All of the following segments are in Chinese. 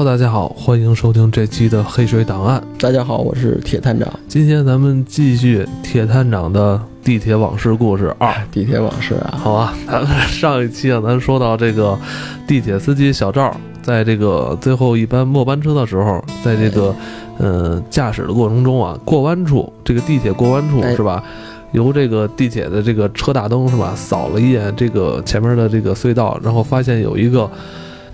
Hello，大家好，欢迎收听这期的《黑水档案》。大家好，我是铁探长。今天咱们继续铁探长的地铁往事故事二。地铁往事啊，好吧，咱们上一期啊，咱说到这个地铁司机小赵，在这个最后一班末班车的时候，在这个呃驾驶的过程中啊，过弯处这个地铁过弯处哎是吧？由这个地铁的这个车大灯是吧，扫了一眼这个前面的这个隧道，然后发现有一个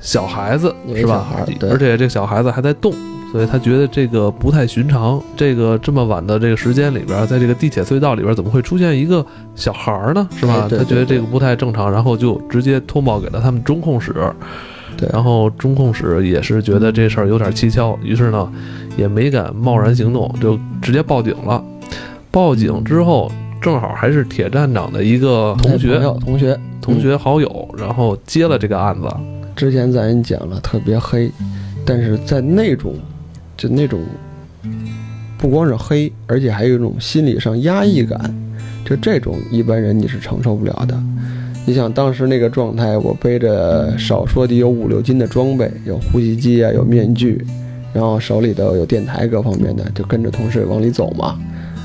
小孩子是吧而且这个小孩子还在动。所以他觉得这个不太寻常，这个这么晚的这个时间里边，在这个地铁隧道里边，怎么会出现一个小孩儿呢？是吧？他觉得这个不太正常，然后就直接通报给了他们中控室。对然后中控室也是觉得这事儿有点蹊跷，于是呢，也没敢贸然行动，就直接报警了。报警之后，正好还是铁站长的一个同哎学、同学同学好友，然后接了这个案子。之前咱也讲了，特别黑，但是在那种就那种不光是黑，而且还有一种心理上压抑感，就这种一般人你是承受不了的。你想当时那个状态，我背着少说得有五六斤的装备，有呼吸机啊，有面具，然后手里头有电台各方面的，就跟着同事往里走嘛。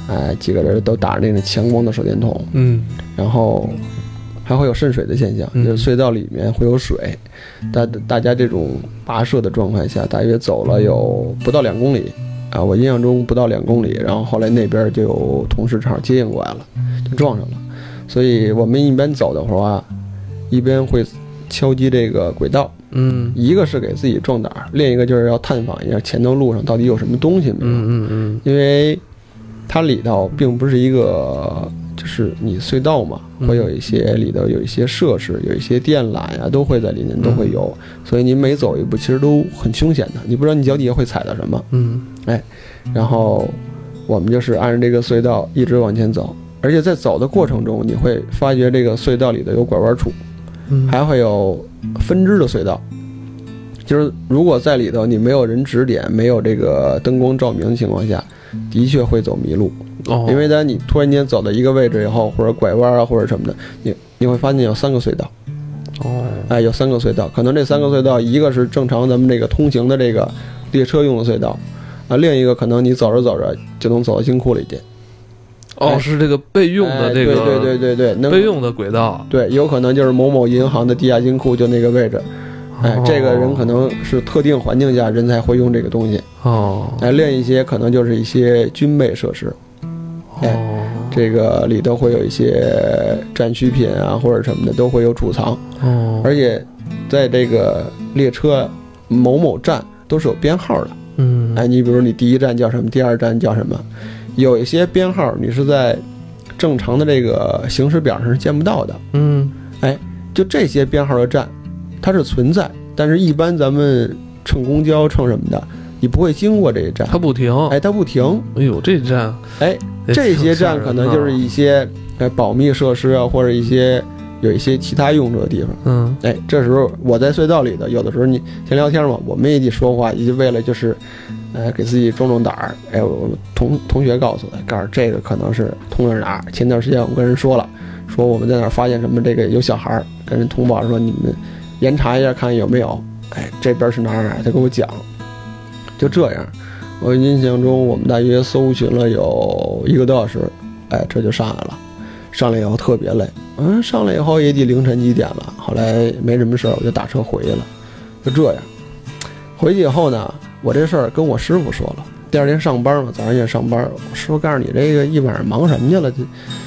哎，几个人都打着那种强光的手电筒，嗯然后还会有渗水的现象，嗯就是隧道里面会有水。大大家这种跋涉的状态下，大约走了有不到两公里啊，我印象中不到两公里。然后后来那边就有同事正好接应过来了，就撞上了。所以我们一般走的话啊，一边会敲击这个轨道，嗯一个是给自己壮胆儿，另一个就是要探访一下前头路上到底有什么东西没有。嗯嗯嗯因为它里头并不是一个，就是你隧道嘛，嗯会有一些里头有一些设施，有一些电缆呀，都会在里面都会有，嗯所以你每走一步其实都很凶险的，你不知道你脚底下会踩到什么。嗯哎然后我们就是按着这个隧道一直往前走，而且在走的过程中，你会发觉这个隧道里头有拐弯处，嗯，还会有分支的隧道。就是如果在里头你没有人指点，没有这个灯光照明的情况下，的确会走迷路。哦，因为当你突然间走到一个位置以后，或者拐弯啊，或者什么的，你你会发现有三个隧道，哦。哎，有三个隧道，可能这三个隧道，一个是正常咱们这个通行的这个列车用的隧道，啊，另一个可能你走着走着就能走到金库里去，哦哎。是这个备用的这个哎对对对对对，能备用的轨道。对，有可能就是某某银行的地下金库就那个位置，哎，哦。这个人可能是特定环境下人才会用这个东西，哦。哎，另一些可能就是一些军备设施，哎哦这个里头会有一些战需品啊或者什么的都会有储藏。哦，而且在这个列车某某站都是有编号的。嗯哎，你比如你第一站叫什么，第二站叫什么，有一些编号你是在正常的这个行驶表上是见不到的。嗯哎就这些编号的站，它是存在，但是一般咱们乘公交乘什么的，你不会经过这一站。它不停。哎，它不停。哎呦，这站哎，也这些站可能就是一些呃保密设施啊，或者一些有一些其他用处的地方。嗯哎，这时候我在隧道里头，有的时候你闲聊天嘛，我们也得说话，也就为了就是，呃，给自己壮壮胆儿。哎，我我同同学告诉我，告诉这个可能是通着哪儿。前段时间我跟人说了，说我们在哪儿发现什么这个有小孩儿，跟人通报说你们严查一下看有没有。哎，这边是哪儿哪儿，他跟我讲，就这样。我印象中我们大约搜寻了有一个多小时，哎，这就上来了。上来以后特别累，嗯，上来以后也得凌晨几点了。后来没什么事儿，我就打车回去了，就这样。回去以后呢，我这事儿跟我师傅说了。第二天上班嘛，早上也上班。我师傅告诉你这个一晚上忙什么去了？这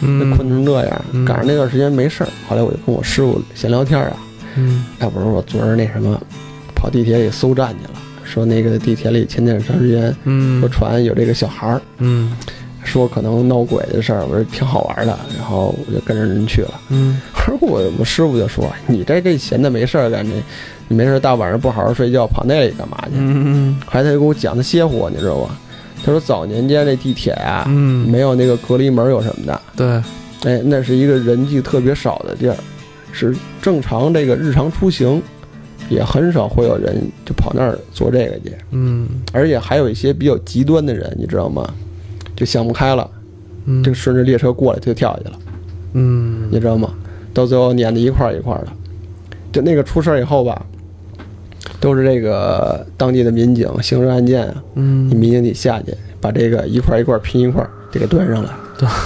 嗯，困成这样，嗯赶上那段时间没事儿。后来我就跟我师傅闲聊天啊，嗯哎不是我昨儿那什么，跑地铁里搜站去了，说那个地铁里前段长时间嗯。说传有这个小孩儿，嗯。说可能闹鬼的事儿，我说挺好玩的，然后我就跟着人去了。嗯。而我我师傅就说：“你这这闲的没事儿干，这你没事大晚上不好好睡觉，跑那里干嘛去？”嗯。还他就跟我讲，他歇唬我，你知道吗？他说早年间这地铁啊，嗯，没有那个隔离门有什么的，对，哎，那是一个人迹特别少的地儿，是正常这个日常出行，也很少会有人就跑那儿做这个去，嗯而且还有一些比较极端的人，你知道吗？就想不开了，嗯就顺着列车过来就跳下去了。嗯你知道吗？到最后撵的一块儿一块儿的。就那个出事儿以后吧，都是这个当地的民警刑事案件啊，嗯你民警得下去把这个一块一块拼一块得给端上来。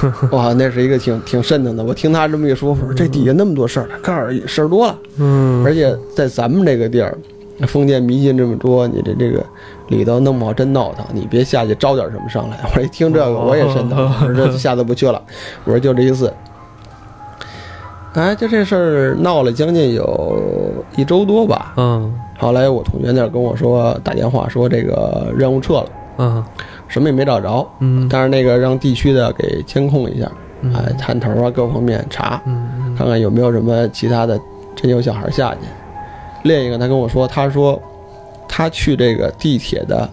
哇，那是一个挺挺瘆得的。我听他这么一说，我说这底下那么多事儿，告诉你事儿多了。嗯，而且在咱们这个地儿，封建迷信这么多，你这这个里头弄不好真闹腾，你别下去招点什么上来。我一听这个，我也瘆腾，我说这下次不去了。我说就这一次。哎，就这事儿闹了将近有一周多吧。嗯后来我同学那儿跟我说，打电话说这个任务撤了，嗯什么也没找着，嗯，但是那个让地区的给监控一下，嗯。哎，探头啊各方面查，嗯看看有没有什么其他的真有小孩下去。另一个他跟我说，他说他去这个地铁的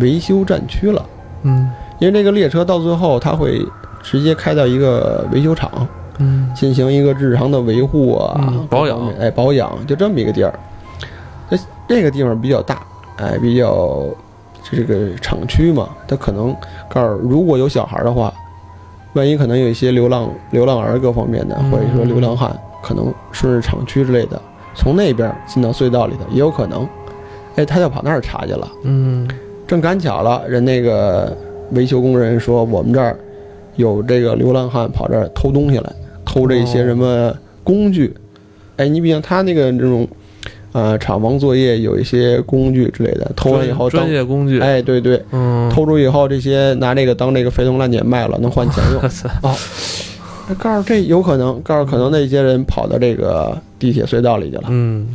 维修站区了，嗯。因为这个列车到最后他会直接开到一个维修厂嗯。进行一个日常的维护啊、嗯。保养。哎，保养就这么一个地儿。这这个地方比较大，哎，比较这个厂区嘛，他可能告诉如果有小孩的话，万一可能有一些流浪流浪儿各方面的，嗯或者说流浪汉，可能顺着厂区之类的，从那边进到隧道里头也有可能。哎，他就跑那儿查去了。嗯正赶巧了，人那个维修工人说我们这儿有这个流浪汉跑这儿偷东西来，偷这些什么工具。哎，你比方他那个这种，呃，厂房作业有一些工具之类的，偷完以后当专业工具，哎，对对，嗯，偷出以后这些拿这个当这个废铜烂铁卖了，能换钱用。哦，那告诉这有可能，告诉可能那些人跑到这个地铁隧道里去了。嗯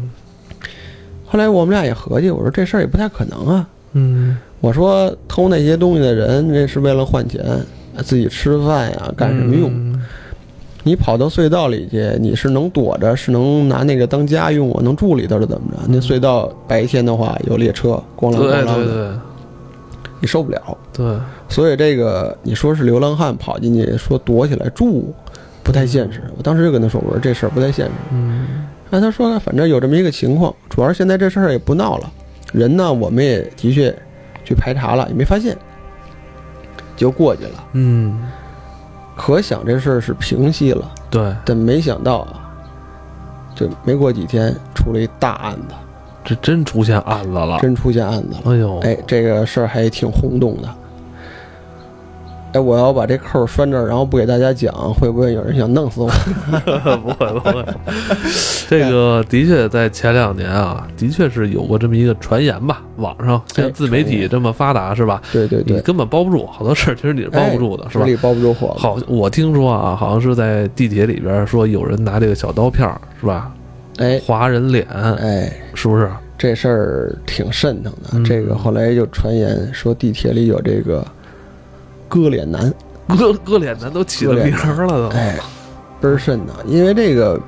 后来我们俩也合计，我说这事儿也不太可能啊。嗯我说偷那些东西的人，那是为了换钱，自己吃饭呀，干什么用？嗯你跑到隧道里去，你是能躲着，是能拿那个当家用我，能住里头是怎么着？那隧道白天的话有列车，咣啷对咣啷的，对对你受不了。对，所以这个你说是流浪汉跑进去说躲起来住，不太现实。我当时就跟他说，我说这事儿不太现实。嗯那他说反正有这么一个情况，主要是现在这事儿也不闹了，人呢我们也的确去排查了，也没发现，就过去了。嗯，可想这事儿是平息了，对，但没想到啊，这没过几天出了一大案子，这真出现案子了，真出现案子了。哎呦，哎，这个事儿还挺轰动的。哎，我要把这扣拴这儿，然后不给大家讲，会不会有人想弄死我？不 会不会，这个的确在前两年啊，的确是有过这么一个传言吧，网上现在自媒体这么发达是吧？你对对对，根本包不住，好多事儿其实你是包不住的，是吧包不住火。好，我听说啊，好像是在地铁里边说有人拿这个小刀片儿是吧，哎划人脸，哎，是不是？这事儿挺瘆腾的。嗯这个后来就传言说地铁里有这个割脸男，割割脸男都起了名儿了都，哎，倍儿瘆的。因为这个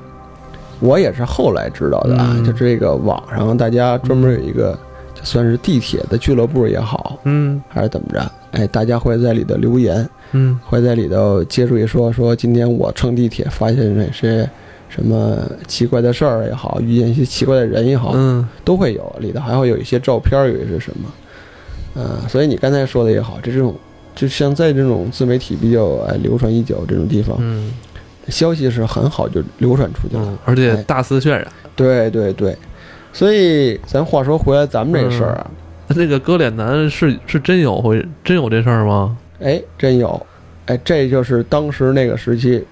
我也是后来知道的啊，嗯。就这个网上大家专门有一个，就算是地铁的俱乐部也好，嗯。还是怎么着，哎，大家会在里头留言，嗯。会在里头接触一说说今天我乘地铁发现哪些什么奇怪的事儿也好，遇见一些奇怪的人也好，嗯。都会有，里头还会有一些照片，有一些什么，呃，所以你刚才说的也好，这种就像在这种自媒体比较哎流传已久这种地方，嗯消息是很好就流传出去了。嗯，而且哎大肆渲染。对对对，所以咱话说回来，咱们这事儿啊，那个割脸男是是真有会真有这事儿吗？哎，真有，哎，这就是当时那个时期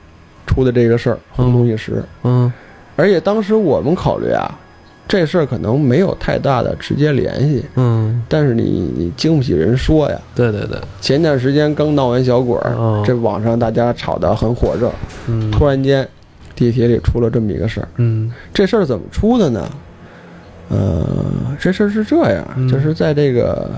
出的这个事儿，轰动一时。嗯而且当时我们考虑啊，这事儿可能没有太大的直接联系，嗯，但是你你经不起人说呀。对对对，前段时间刚闹完小鬼儿，哦这网上大家吵得很火热，嗯突然间地铁里出了这么一个事儿。嗯这事儿怎么出的呢？呃，这事儿是这样，嗯就是在这个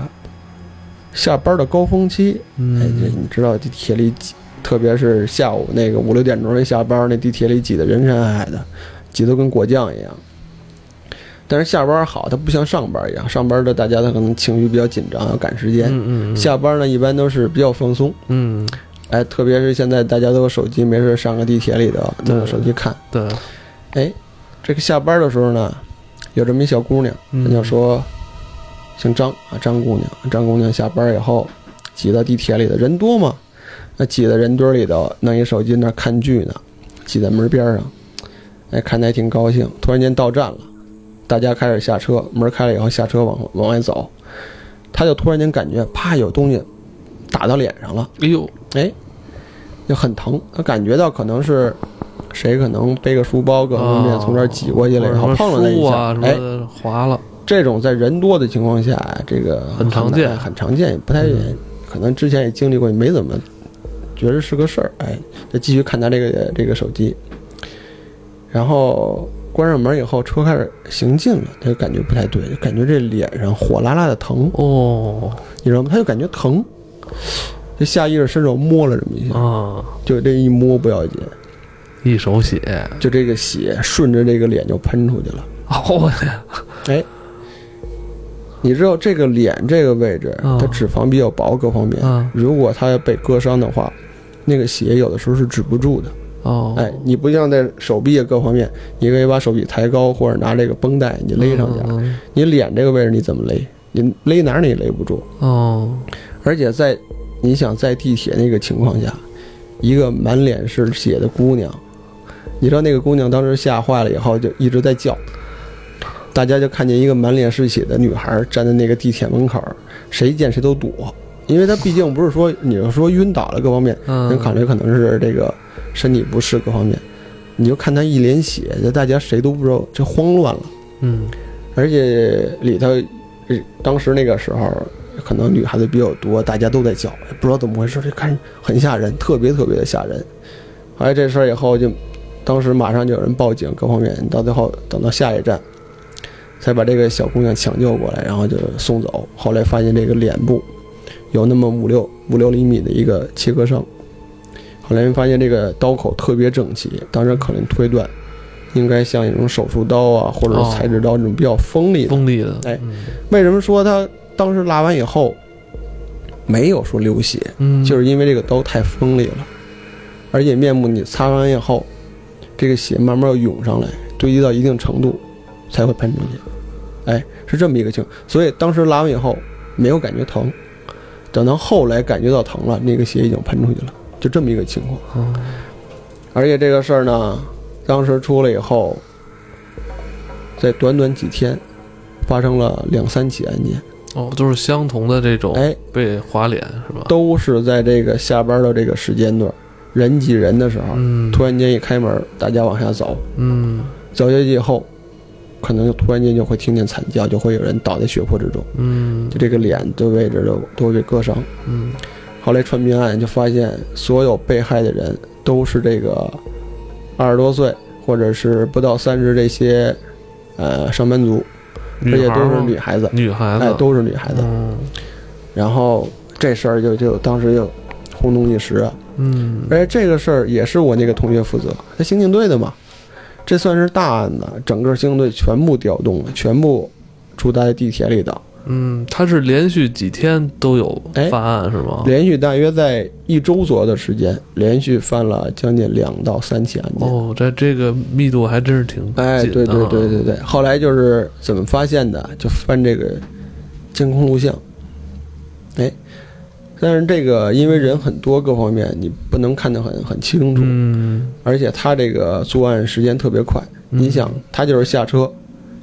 下班的高峰期，哎，这嗯你知道地铁里挤，特别是下午那个五六点钟一下班，那地铁里挤得人山人海的，挤得跟果酱一样。但是下班好，它不像上班一样，上班的大家他可能情绪比较紧张，要赶时间。嗯嗯下班呢，一般都是比较放松，嗯哎，特别是现在大家都有手机，没事上个地铁里头弄个手机看。对，哎，这个下班的时候呢，有这么一小姑娘，嗯人家说姓张啊，张姑娘，张姑娘下班以后挤到地铁里的人多嘛，那挤在人堆里头，弄一手机那看剧呢，挤在门边上，哎，看的还挺高兴。突然间到站了，大家开始下车，门开了以后下车往往外走，他就突然间感觉啪有东西打到脸上了，哎呦，哎，就很疼，他感觉到可能是谁可能背个书包各方面哦从这儿挤过去了，然后碰了他一下，哎，么滑了，这种在人多的情况下，这个很常见很常见，也不太、嗯。可能之前也经历过，也没怎么觉得是个事儿。哎，就继续看他这个这个手机，然后关上门以后，车开始行进了，他就感觉不太对，就感觉这脸上火辣辣的疼，哦。你知道吗？他就感觉疼，就下意识伸手摸了这么一下，啊，就这一摸不要紧，一手血，就这个血顺着这个脸就喷出去了。哦。哎，你知道这个脸这个位置，嗯它脂肪比较薄，各方面，嗯如果它要被割伤的话，那个血有的时候是止不住的。哦，哎，你不像在手臂啊各方面，你可以把手臂抬高，或者拿这个绷带你勒上去。你脸这个位置你怎么勒？你勒哪儿你也勒不住。哦，而且在你想在地铁那个情况下，一个满脸是血的姑娘，你知道那个姑娘当时吓坏了以后就一直在叫，大家就看见一个满脸是血的女孩站在那个地铁门口，谁见谁都躲，因为她毕竟不是说你要说晕倒了各方面，嗯，人考虑可能是这个身体不适各方面，你就看他一脸血，就大家谁都不知道，这慌乱了。嗯而且里头，呃当时那个时候，可能女孩子比较多，大家都在叫，不知道怎么回事，就看很吓人，特别特别的吓人。后来这事儿以后就，当时马上就有人报警，各方面到最后等到下一站，才把这个小姑娘抢救过来，然后就送走。后来发现这个脸部有那么五六五六厘米的一个切割伤，后来发现这个刀口特别整齐，当时可能推断。应该像一种手术刀啊，或者哦是裁纸刀这种比较锋利的。锋利的，哎嗯为什么说他当时拉完以后没有说流血？嗯，就是因为这个刀太锋利了，而且面部你擦完以后，这个血慢慢要涌上来，堆积到一定程度才会喷出去。哎，是这么一个情况。所以当时拉完以后没有感觉疼，等到后来感觉到疼了，那个血已经喷出去了，就这么一个情况。哦而且这个事儿呢，当时出来以后，在短短几天，发生了两三起案件，哦，都是相同的这种哎，被划脸是吧？都是在这个下班的这个时间段，人挤人的时候，嗯，突然间一开门，大家往下走，嗯。走下去以后，可能就突然间就会听见惨叫，就会有人倒在血泊之中，嗯。就这个脸的位置都都会被割伤。嗯后来传命案就发现，所有被害的人都是这个二十多岁或者是不到三十这些呃上班族，而且都是女孩子，女孩子，哎，都是女孩子。嗯。然后这事儿就就当时就轰动一时。啊。嗯。而且这个事儿也是我那个同学负责，他刑警队的嘛，这算是大案子，整个刑警队全部调动了，全部住在地铁里头，嗯，他是连续几天都有哎犯案是吗？连续大约在一周左右的时间，连续犯了将近两到三起案件。哦，这这个密度还真是挺哎，对对啊对对对，后来就是怎么发现的？就翻这个监控录像，哎，但是这个因为人很多，各方面你不能看得很很清楚，嗯，而且他这个作案时间特别快。嗯你想，他就是下车，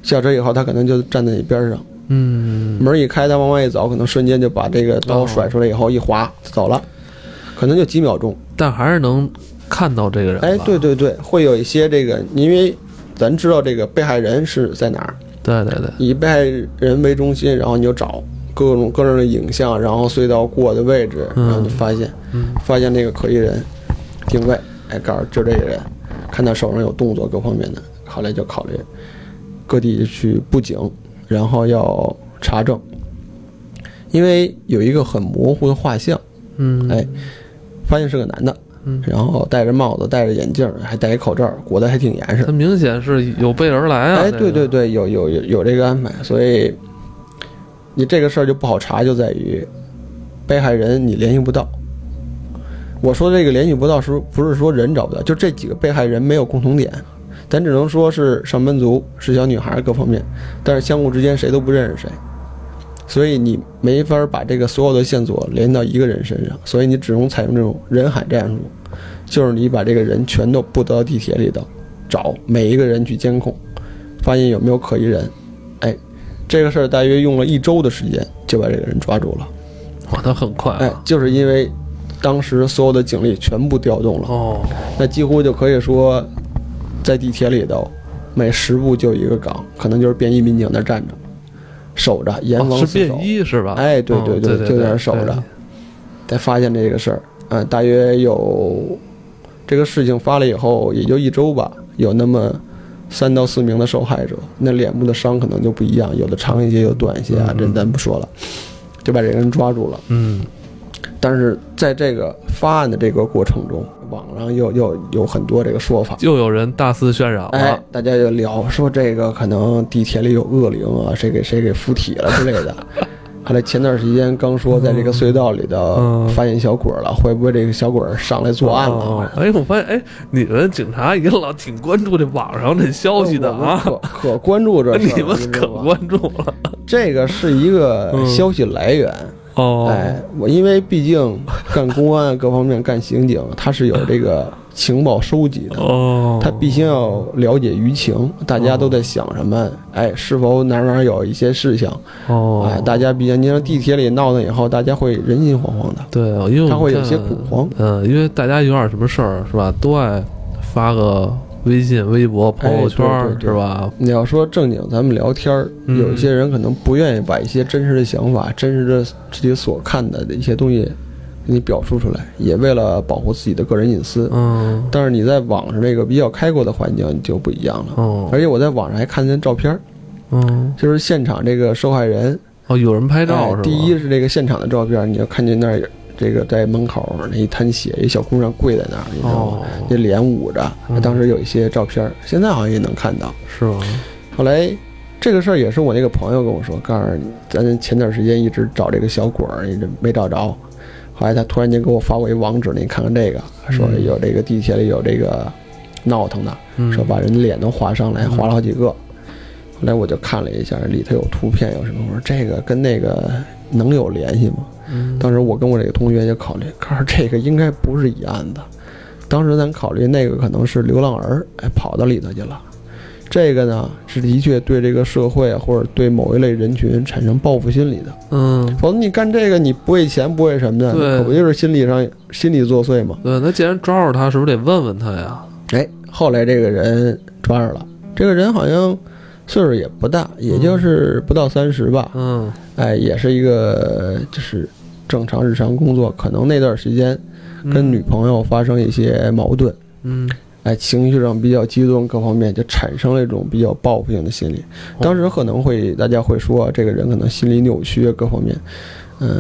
下车以后他可能就站在你边上，嗯。门一开，他往外一走，可能瞬间就把这个刀哦。甩出来以后一划走了，可能就几秒钟。但还是能看到这个人吧。哎，对对对，会有一些这个，因为咱知道这个被害人是在哪儿，对对对，以被害人为中心，然后你就找各种各样的影像，然后隧道过的位置，嗯。然后就发现嗯。发现那个可疑人，定位，哎，告诉就这个人，看他手上有动作各方面的，后来就考虑各地去布警，然后要查证，因为有一个很模糊的画像，嗯，哎，发现是个男的，嗯然后戴着帽子，戴着眼镜，还戴一口罩，裹得还挺严实他。明显是有备而来啊。哎，对对，对，有有有有这个安排，所以你这个事儿就不好查，就在于被害人你联系不到。我说这个联系不到，是不是说人找不到？就这几个被害人没有共同点，咱只能说是上班族，是小女孩各方面，但是相互之间谁都不认识谁，所以你没法把这个所有的线索连到一个人身上，所以你只能采用这种人海战术，就是你把这个人全都布到地铁里头，找每一个人去监控，发现有没有可疑人。哎，这个事儿大约用了一周的时间就把这个人抓住了。哇，他很快哎啊，，就是因为当时所有的警力全部调动了，哦，那几乎就可以说，在地铁里头，每十步就一个岗，可能就是便衣民警那儿站着，守着，严哦是防死守便。衣是吧？哎对对哦对对就在那儿守着才发现这个事儿，嗯，大约有这个事情发了以后，也就一周吧，有那么三到四名的受害者，那脸部的伤可能就不一样，有的长一些，有的短一些啊，嗯这咱不说了，就把这个人抓住了。嗯，但是在这个发案的这个过程中，网上又又有很多这个说法，又有人大肆渲染哎，，大家就聊说这个可能地铁里有恶灵啊，谁给谁给附体了之类的。后来前段时间刚说在这个隧道里头嗯发现小鬼了，会不会这个小鬼上来作案哦了？哎，我发现，哎，你们警察也老挺关注这网上这消息的啊，可可关注 这你们可关注了这个是一个嗯消息来源。哦，哎，我因为毕竟干公安各方面干刑警，他是有这个 情报收集的。哦，他必须要了解舆情，大家都在想什么？哎，是否哪哪有一些事情？哦，哎，大家毕竟你像地铁里闹腾以后，大家会人心惶惶的。对，因为他会有些恐慌。嗯，因为大家有点什么事儿是吧，都爱发个微信、微博、朋友圈是吧？你要说正经，咱们聊天儿，嗯有一些人可能不愿意把一些真实的想法、真实的自己所看的一些东西给你表述出来，也为了保护自己的个人隐私。嗯，但是你在网上这个比较开阔的环境就不一样了。哦，而且我在网上还看见照片儿，嗯，就是现场这个受害人哦，有人拍照是吧？哎第一是这个现场的照片，你要看见那儿有这个在门口那一滩血，一小姑娘跪在那儿，你知道吗？哦，脸捂着嗯，当时有一些照片，现在好像也能看到。是吗？后来这个事儿也是我那个朋友跟我说，告诉你，咱前段时间一直找这个小鬼儿，一直没找着。后来他突然间给我发过一网址，你看看这个，说嗯有这个地铁里有这个闹腾的，嗯，说把人脸都划上来，嗯划了好几个。后来我就看了一下，里头有图片，有什么？我说这个跟那个能有联系吗？嗯，当时我跟我这个同学也考虑，可是这个应该不是一案子。当时咱考虑那个可能是流浪儿，哎，跑到里头去了。这个呢是的确对这个社会啊，或者对某一类人群产生报复心理的。嗯，否则你干这个，你不为钱不为什么的，对可不就是心理上心理作祟吗？对，那既然抓住他，是不是得问问他呀？哎，后来这个人抓着了，这个人好像岁数也不大，也就是不到三十吧。嗯，哎，也是一个就是正常日常工作，可能那段时间跟女朋友发生一些矛盾，嗯，哎，情绪上比较激动，各方面就产生了一种比较报复性的心理。当时可能会大家会说这个人可能心理扭曲，各方面，嗯、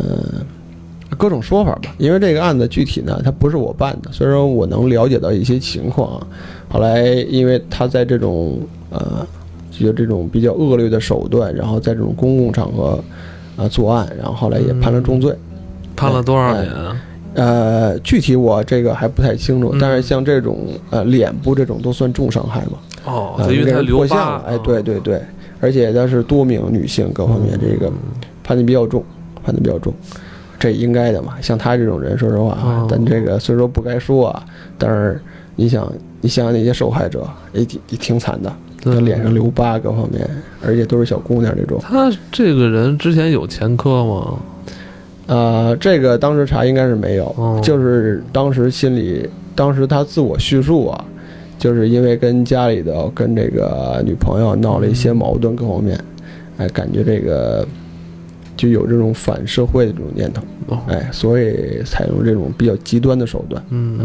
各种说法吧。因为这个案子具体呢，它不是我办的，虽然我能了解到一些情况啊。后来因为他在这种呃，就这种比较恶劣的手段，然后在这种公共场合啊、作案，然后后来也判了重罪。判了多少年啊？呃，具体我这个还不太清楚，嗯但是像这种呃脸部这种都算重伤害嘛。哦，啊，因为给他留疤破相了，哎，对对对，而且他是多名女性，各方面这个判的比较重，判的比较重，这应该的嘛。像他这种人，说实话啊哦，咱这个虽说不该说啊，但是你想，你想想那些受害者，也挺也挺惨的，对他脸上留疤，各方面，而且都是小姑娘这种。他这个人之前有前科吗？呃，这个当时查应该是没有，哦就是当时心里，当时他自我叙述啊，就是因为跟家里的跟这个女朋友闹了一些矛盾，各方面，哎，感觉这个就有这种反社会的这种念头，哦，哎，所以采用这种比较极端的手段。嗯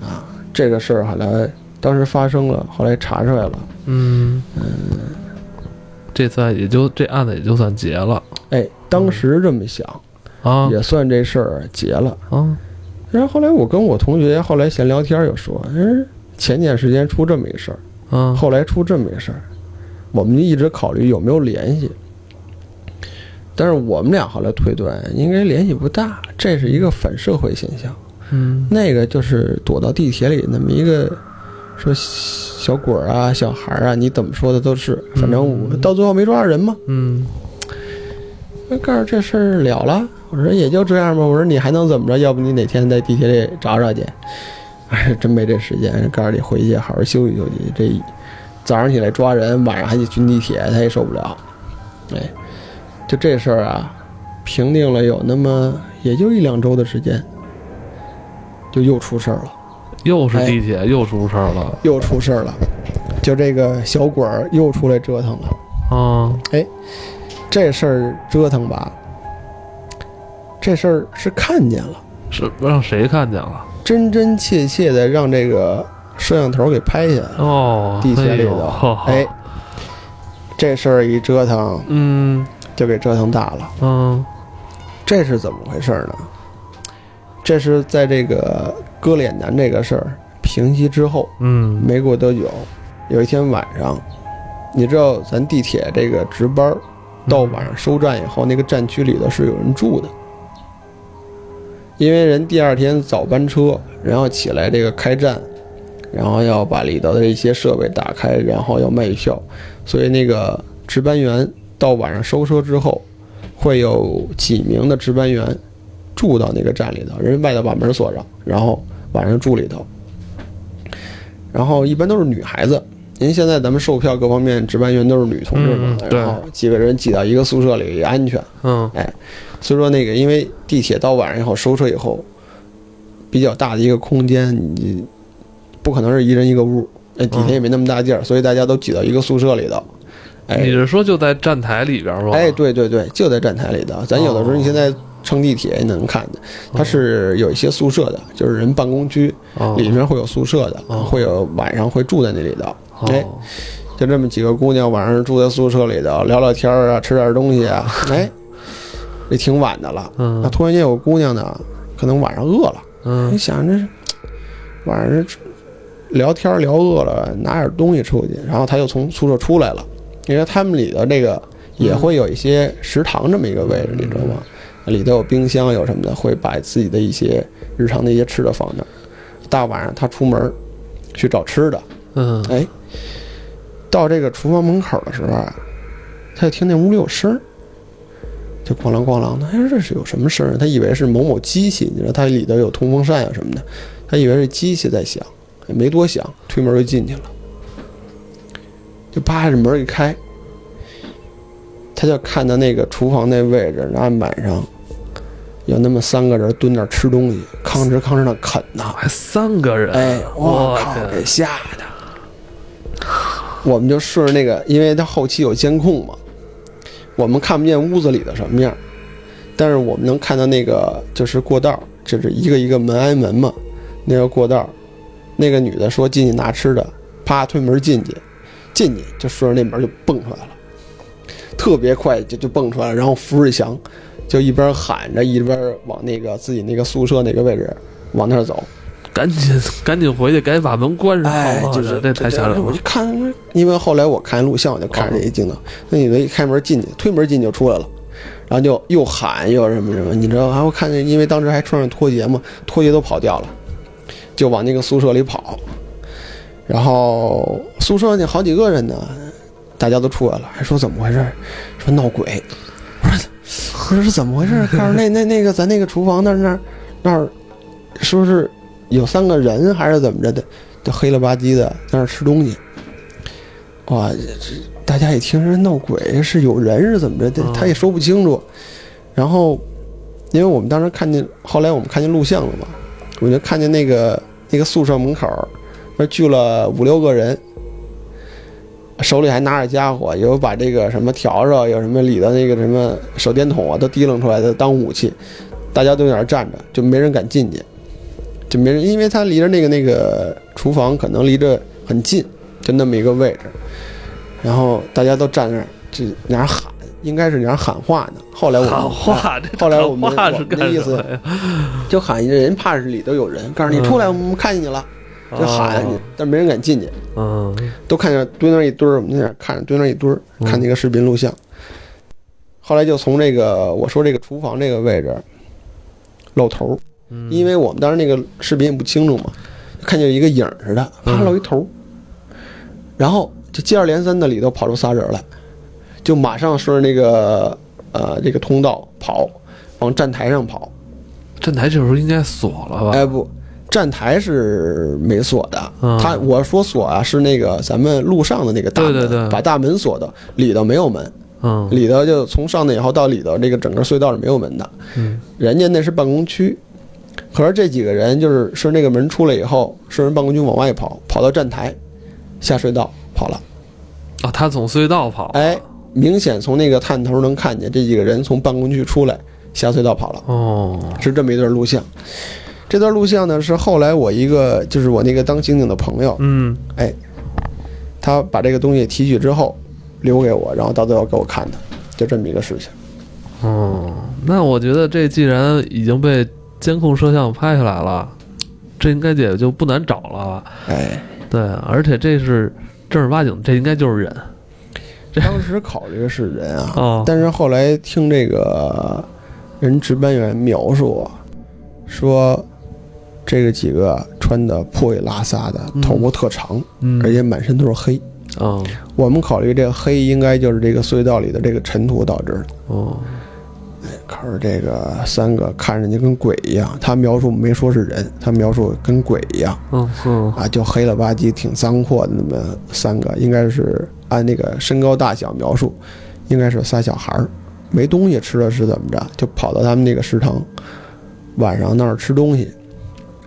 啊这个事儿后来当时发生了，后来查出来了，嗯嗯，这算也就这案子也就算结了。哎，当时这么想，啊。也算这事儿结了。啊，然后后来我跟我同学后来闲聊天又说，嗯，前年时间出这么一事儿。啊，后来出这么一事儿，我们就一直考虑有没有联系，但是我们俩后来推断应该联系不大，这是一个反社会现象。嗯。那个就是躲到地铁里那么一个说小鬼儿啊、小孩儿啊，你怎么说的都是，反正我到最后没抓着人嘛。嗯那告诉这事儿了了，我说也就这样吧，我说你还能怎么着？要不你哪天在地铁里找找去？哎，真没这时间，告诉你回去好好休息休息。这早上起来抓人，晚上还得军地铁，他也受不了。哎，就这事儿啊，平定了有那么也就一两周的时间，就又出事儿了，又是地铁，又出事儿了。又出事儿了，就这个小鬼儿又出来折腾了。啊，这事儿折腾吧，这事儿是看见了，是让谁看见了？真真切切的让这个摄像头给拍下来了。哦，地铁里头头，哎，这事儿一折腾，嗯就给折腾大了。嗯这是怎么回事呢？这是在这个割脸男这个事儿平息之后，嗯，没过多久，有一天晚上，你知道咱地铁这个值班儿到晚上收站以后，那个站区里头是有人住的，因为人第二天早班车，然后起来这个开站，然后要把里头的一些设备打开，然后要卖票，所以那个值班员到晚上收车之后，会有几名的值班员住到那个站里头，人外头把门锁上，然后晚上住里头。然后一般都是女孩子，因为现在咱们售票各方面值班员都是女同志嘛嗯，然后几个人挤到一个宿舍里也安全。嗯哎所以说那个，因为地铁到晚上以后收车以后，比较大的一个空间，你不可能是一人一个屋，哎，地铁也没那么大劲儿，所以大家都挤到一个宿舍里头。哎你是说就在站台里边吗？哎，对对对，就在站台里头。咱有的时候你现在乘地铁也能看的，它是有一些宿舍的，就是人办公区哦，里面会有宿舍的，哦会有晚上会住在那里头。哎，哦，就这么几个姑娘晚上住在宿舍里头聊聊天儿啊，吃点东西啊，哎，也挺晚的了。嗯那突然间有个姑娘呢，可能晚上饿了，你嗯想这晚上聊天聊饿了，拿点东西出去，然后她就从宿舍出来了，因为他们里头这个也会有一些食堂这么一个位置，你知道吗？里头有冰箱有什么的，会把自己的一些日常的一些吃的放那儿。大晚上他出门去找吃的，嗯哎，到这个厨房门口的时候啊，他就听见屋里有声儿，就咣啷咣啷的。他说这是有什么声儿？他以为是某某机器，你知道它里头有通风扇啊什么的，他以为是机器在响，也没多想，推门就进去了，就扒着门一开，他就看到那个厨房那位置案板上。有那么三个人蹲那儿吃东西，吭哧吭哧的啃呢，还三个人，哎，我我靠，给，吓的。我们就顺着那个，因为他后期有监控嘛，我们看不见屋子里的什么样，但是我们能看到那个就是过道，就是一个一个门挨门嘛，那个过道，那个女的说进去拿吃的，啪推门进去，进去就顺着那门就蹦出来了，特别快就就蹦出来，然后扶着墙，就一边喊着一边往那个自己那个宿舍那个位置往那儿走。赶紧赶紧回去，赶紧把门关上。哎，就是这太吓人了我就。看，因为后来我看录像，我就看着这一镜头，那女的一开门进去，推门进就出来了，然后就又喊又什么什么，你知道？然后看见，因为当时还穿着拖鞋嘛，拖鞋都跑掉了，就往那个宿舍里跑，然后宿舍那好几个人呢，大家都出来了，还说怎么回事？说闹鬼。我说我说是怎么回事？告诉那那那个咱那个厨房那儿那儿那儿，说是有三个人还是怎么着的，就黑了吧唧的在那儿吃东西。哇，大家一听人闹鬼是有人是怎么着的，嗯他也说不清楚。然后，因为我们当时看见，后来我们看见录像了嘛，我就看见那个那个宿舍门口儿那聚了五六个人，手里还拿着家伙，有把这个什么笤帚，有什么里的那个什么手电筒啊，都提楞出来的当武器，大家都在那儿站着，就没人敢进去，就没人，因为他离着那个那个厨房可能离着很近，就那么一个位置，然后大家都站那儿，就那儿喊，应该是那儿喊话呢。后来我们喊话，这 后来我们喊话是我们的干意思？就喊一个人，怕是里头有人，告诉你嗯出来，我们看见你了，就喊哦，但没人敢进去。嗯都看见蹲那一堆儿，我们在那儿看着堆那一堆儿，嗯看那个视频录像。后来就从这个我说这个厨房这个位置露头，嗯，因为我们当时那个视频也不清楚嘛，看见一个影似的，啪嗯露一头，然后就接二连三的里头跑出仨人来，就马上顺着那个呃这个通道跑，往站台上跑。站台这时候应该锁了吧？哎不，站台是没锁的，嗯他我说锁啊是那个咱们路上的那个大门，对对对把大门锁的，里头没有门，嗯里头就从上那以后到里头这个整个隧道是没有门的，嗯人家那是办公区。可是这几个人就是是那个门出来以后，顺着办公区往外跑，跑到站台，下隧道跑了。啊，他从隧道跑，哎，明显从那个探头能看见这几个人从办公区出来，下隧道跑了。哦，是这么一段录像。这段录像呢，是后来我一个就是我那个当刑警的朋友，嗯哎他把这个东西提取之后留给我，然后到最后给我看的，就这么一个事情。哦，那我觉得这既然已经被监控摄像拍下来了，这应该也就不难找了。哎，对，而且这是正儿八经，这应该就是人。这当时考虑的是人啊，哦，但是后来听这个人值班员描述啊，说这个几个穿的破衣拉撒的，嗯头发特长，嗯，而且满身都是黑。哦。我们考虑这个黑应该就是这个隧道里的这个尘土导致的。哦，可是这个三个看上去跟鬼一样，他描述没说是人，他描述跟鬼一样。嗯嗯啊，就黑了吧唧、挺脏阔的那么三个，应该是按那个身高大小描述，应该是仨小孩儿，没东西吃了是怎么着，就跑到他们那个食堂，晚上那儿吃东西，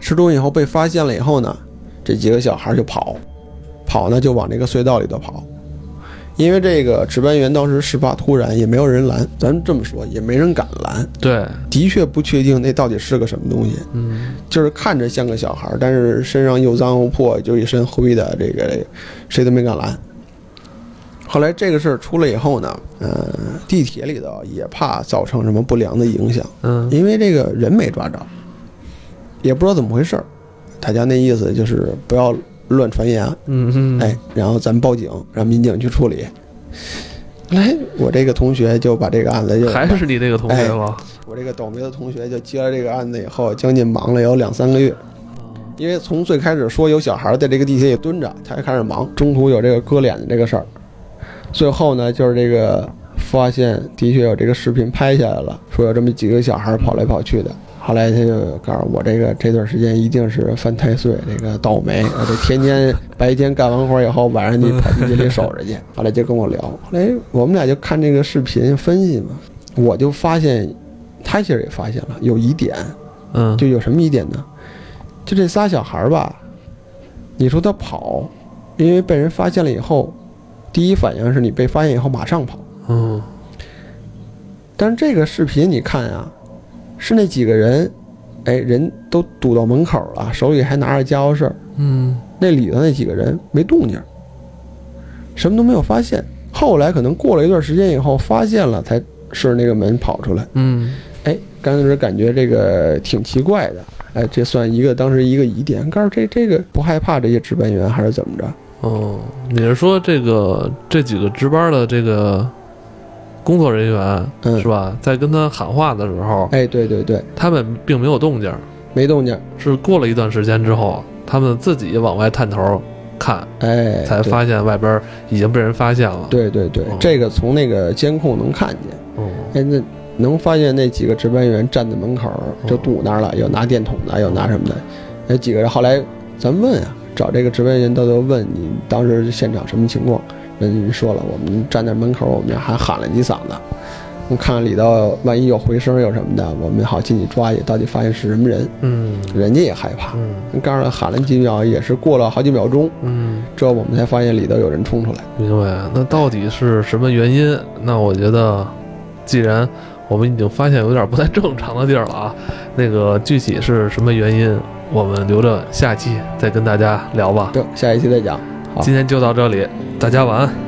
吃东西以后被发现了以后呢，这几个小孩就跑，跑呢就往这个隧道里头跑。因为这个值班员当时事发突然，也没有人拦。咱这么说，也没人敢拦。对，的确不确定那到底是个什么东西，嗯就是看着像个小孩，但是身上又脏又破，就一身灰的，这个这个谁都没敢拦。后来这个事儿出来以后呢，呃，地铁里头也怕造成什么不良的影响，嗯因为这个人没抓着，也不知道怎么回事儿。大家那意思就是不要乱传言，嗯嗯，哎，然后咱报警，让民警去处理。后来我这个同学就把这个案子就还是你这个同学吗？我这个倒霉的同学就接了这个案子以后，将近忙了有两三个月。因为从最开始说有小孩在这个地铁里蹲着，他就开始忙，中途有这个割脸的这个事儿，最后呢就是这个发现的确有这个视频拍下来了，说有这么几个小孩跑来跑去的。后来他就告诉我，这个这段时间一定是犯太岁，这个倒霉，我这天天白天干完活以后，晚上你跑地铁里守着去。后来就跟我聊，后来我们俩就看这个视频分析嘛，我就发现，他其实也发现了有疑点，嗯，就有什么疑点呢？就这仨小孩吧，你说他跑，因为被人发现了以后，第一反应是你被发现以后马上跑。嗯但是这个视频你看啊，是那几个人，哎，人都堵到门口了，手里还拿着家伙事儿，嗯那里头那几个人没动静，什么都没有发现。后来可能过了一段时间以后，发现了，才顺着那个门跑出来。嗯哎，刚开始感觉这个挺奇怪的，哎，这算一个当时一个疑点。告诉这这个不害怕这些值班员还是怎么着？哦，你是说这个这几个值班的这个工作人员嗯。是吧？在跟他喊话的时候，哎，对对对，他们并没有动静，没动静，是过了一段时间之后，他们自己往外探头看，哎，才发现外边已经被人发现了。，对对对。哦，这个从那个监控能看见，哦，哎，那能发现那几个值班员站在门口就堵那儿了，有拿电筒的，有拿什么的，那几个人后来咱问啊，找这个值班员到最后问你当时现场什么情况，人说了，我们站在门口，我们还喊了几嗓子，我看看里头万一有回声有什么的，我们好进去抓去，到底发现是什么人，嗯人家也害怕，嗯刚才喊了几秒，也是过了好几秒钟，嗯，之后我们才发现里头有人冲出来。明白。那到底是什么原因？那我觉得，既然我们已经发现有点不太正常的地儿了啊，那个具体是什么原因，我们留着下期再跟大家聊吧。对，下一期再讲。今天就到这里，大家晚安。